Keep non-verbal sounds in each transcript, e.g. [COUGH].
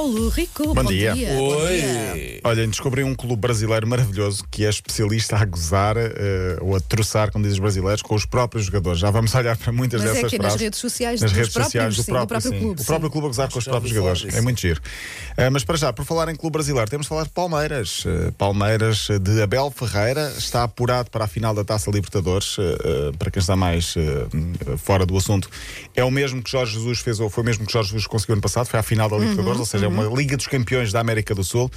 Paulo Rico. Bom dia. Oi! Olhem, descobri um clube brasileiro maravilhoso que é especialista a gozar eh, ou a troçar, como dizem os brasileiros, com os próprios jogadores. Já vamos olhar para muitas Mas é dessas que é nas frases. redes sociais nas dos redes sociais do próprio, próprio sim. clube, O próprio clube a gozar com os próprios jogadores. disso. É muito giro. Eh, mas para já, por falar em clube brasileiro, temos de falar de Palmeiras. Eh, Palmeiras de Abel Ferreira está apurado para a final da Taça Libertadores. Para quem está mais fora do assunto, é o mesmo que Jorge Jesus fez, ou foi o mesmo que Jorge Jesus conseguiu ano passado, foi à final da Libertadores, ou seja, é uma Liga dos Campeões da América do Sul.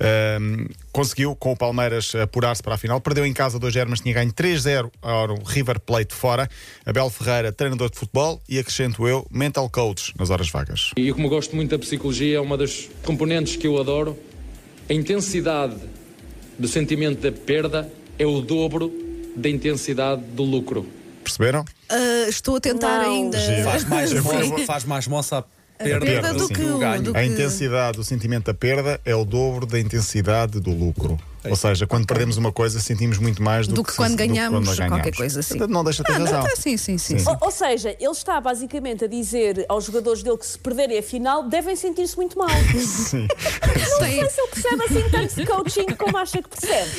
Ahm, conseguiu, com o Palmeiras, apurar-se para a final. Perdeu em casa 2-0, mas tinha ganho 3-0 ao River Plate fora. Abel Ferreira, treinador de futebol e, acrescento eu, mental coach nas horas vagas. E como gosto muito da psicologia, é uma das componentes que eu adoro. A intensidade do sentimento da perda é o dobro da intensidade do lucro. Perceberam? Ah, estou a tentar Não. ainda. Faz mais, [LAUGHS] Sim. mo- faz mais moça perda, perda do sim, que o- ganho. A intensidade do sentimento da perda é o dobro da intensidade do lucro. Ou seja, quando perdemos uma coisa, sentimos muito mais do, Do que se- quando do que ganhamos, qualquer ganhamos. coisa assim. Portanto, Não deixa de ter Ah, não, razão. tá, sim, sim, sim. sim. Ou, ou seja, ele está basicamente a dizer aos jogadores dele que se perderem a final devem sentir-se muito mal. [LAUGHS] Não Sim. sei se ele percebe assim tanto de coaching como acha que percebe.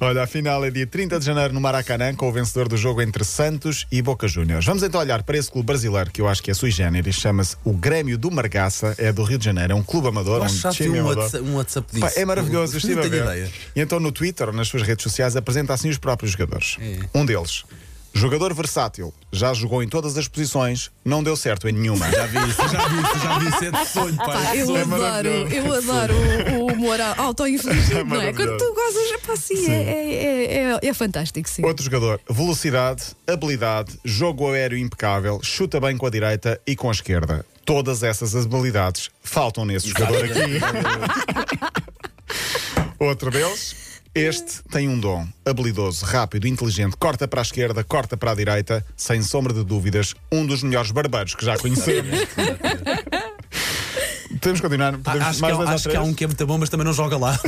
Olha, a final é dia 30 de janeiro no Maracanã, com o vencedor do jogo entre Santos e Boca Juniors. Vamos então olhar para esse clube brasileiro que eu acho que é sui generis, chama-se o Grêmio do Margaça, é do Rio de Janeiro, é um clube amador, Eu um que um. WhatsApp, um WhatsApp Pá, disso. é maravilhoso, eu estive não a ver. ideia. E então no Twitter, nas suas redes sociais, apresenta assim os próprios jogadores. É. Um deles, jogador versátil, já jogou em todas as posições, não deu certo em nenhuma. Já vi isso, já vi isso, já vi isso. É de sonho, pá. Pá, é eu sonho. adoro, eu adoro o, o humor auto-infligido, É não é? Quando tu gozas, pá, sim, é, é, é, é fantástico, sim. Outro jogador, velocidade, habilidade, jogo aéreo impecável, chuta bem com a direita e com a esquerda. Todas essas habilidades faltam nesse jogador aqui. [LAUGHS] Outro deles, este tem um dom habilidoso, rápido, inteligente, corta para a esquerda, corta para a direita, sem sombra de dúvidas, um dos melhores barbeiros que já conhecemos. [LAUGHS] Podemos continuar? Podemos Acho, que, mais há- dois ou acho que há um que é muito bom, mas também não joga lá. [LAUGHS]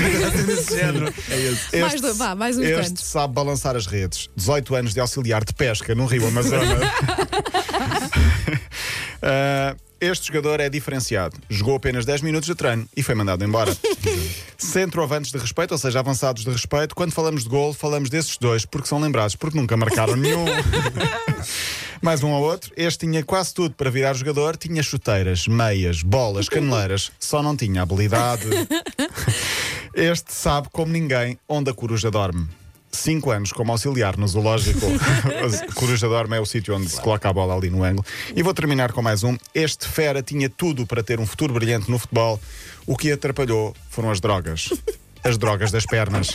Desse género. [LAUGHS] É esse. Mais dois, vá, mais uns este sabe balançar as redes. 18 anos de auxiliar de pesca no Rio Amazonas. Ah, este jogador é diferenciado. Jogou apenas 10 minutos de treino e foi mandado embora. Centroavantes de respeito, ou seja, avançados de respeito. Quando falamos de gol, falamos desses dois porque são lembrados, porque nunca marcaram nenhum. [LAUGHS] Mais um ou outro. Este tinha quase tudo para virar jogador. Tinha chuteiras, meias, bolas, caneleiras. Só não tinha habilidade. [LAUGHS] Este sabe como ninguém onde a coruja dorme. Cinco anos como auxiliar no zoológico. [LAUGHS] A coruja dorme é o sítio onde se coloca a bola ali no ângulo. E vou terminar com mais um. Este fera tinha tudo para ter um futuro brilhante no futebol. O que atrapalhou foram as drogas. [LAUGHS] As drogas das pernas.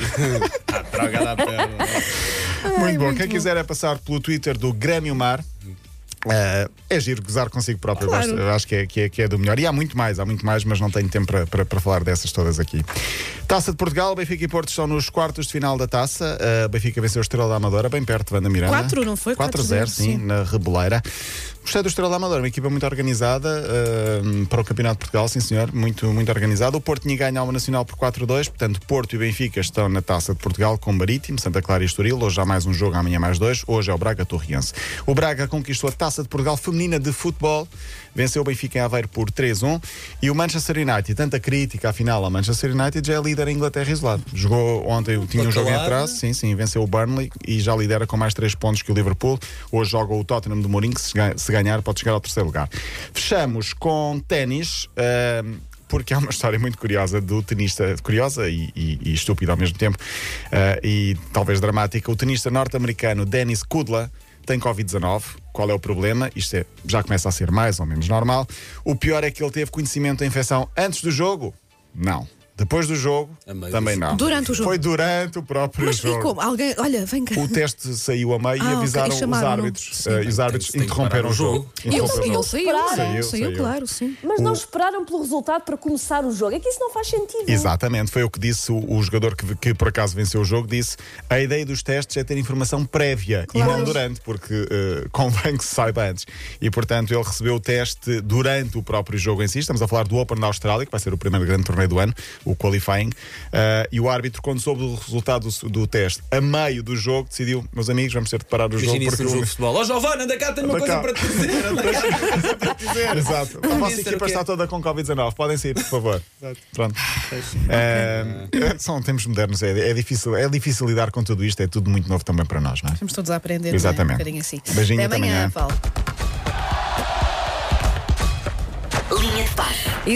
[LAUGHS] Droga da perna. muito bom. muito Quem bom. quiser é passar pelo Twitter do Grêmio Mar. Eh, é giro gozar consigo próprio, Claro. gosto, acho que é, que, é, que é do melhor. E há muito mais, há muito mais, mas não tenho tempo para, para, para falar dessas todas aqui. Taça de Portugal, Benfica e Porto estão nos quartos de final da taça. Uh, Benfica venceu o Estrela da Amadora, bem perto de Vanda Miranda. Quatro, não foi? 4-0, 4-0, sim, sim. na Rebeleira. Gostei do Estrela da Amadora, uma equipa muito organizada uh, para o Campeonato de Portugal, sim senhor, muito, muito organizada. O Porto tinha ganho a Alma Nacional por 4-2, portanto, Porto e Benfica estão na Taça de Portugal com Marítimo, Santa Clara e Estoril. Hoje há mais um jogo, amanhã mais dois. Hoje é o Braga Torriense. O Braga conquistou a Taça de Portugal feminina de futebol, venceu o Benfica em Aveiro por 3-1. E o Manchester United, tanta crítica afinal ao Manchester United, já é líder em Inglaterra isolado. Jogou ontem, tinha um jogo em atraso, sim, sim, venceu o Burnley e já lidera com mais 3 pontos que o Liverpool. Hoje joga o Tottenham de Mourinho, que se se ganhar pode chegar ao terceiro lugar. Fechamos com ténis. ahm, porque há uma história muito curiosa do tenista, curiosa e, e- e estúpida ao mesmo tempo, ah, e talvez dramática. O tenista norte-americano Dennis Kudla tem Covid-19. Qual é o problema? Isto é, já começa a ser mais ou menos normal. O pior é que ele teve conhecimento da infecção antes do jogo? Não. Depois do jogo? Também não. Durante o jogo? Foi durante o próprio Mas e jogo. como? Alguém, olha, vem cá. O teste saiu a meio Ah, e ok, avisaram e os chamaram-no. árbitros. Sim. eh, e os árbitros Tem que- interromperam parar o o jogo. jogo. E Interromperam ele, o ele jogo. saiu, Saiu, saiu, saiu. claro, sim. Mas não esperaram pelo resultado para começar o jogo. É que isso não faz sentido. Exatamente, foi o que disse o, o jogador que, que por acaso venceu o jogo. Disse a ideia dos testes é ter informação prévia e não durante, porque eh, convém que se saiba antes. E portanto ele recebeu o teste durante o próprio jogo em si. Estamos a falar do Open da Austrália, que vai ser o primeiro grande torneio do ano, o o qualifying. Uh, e o árbitro, quando soube do resultado do, do teste, a meio do jogo, decidiu: meus amigos, vamos ter de parar o jogo Imagina isso porque o- jogo de futebol. Ó Giovanna, anda cá, tenho uma coisa cá. para te dizer. [LAUGHS] Anda cá. [LAUGHS] Exato. A vossa equipa está toda com Covid-19. Podem sair, por favor. Pronto. Eh, são tempos modernos. É, é difícil, é difícil lidar com tudo isto. É tudo muito novo também para nós, não é? Estamos todos a aprender. Exatamente. Não é? Um bocadinho assim. Beijinho, Até amanhã, amanhã. Paulo. Linha de passe.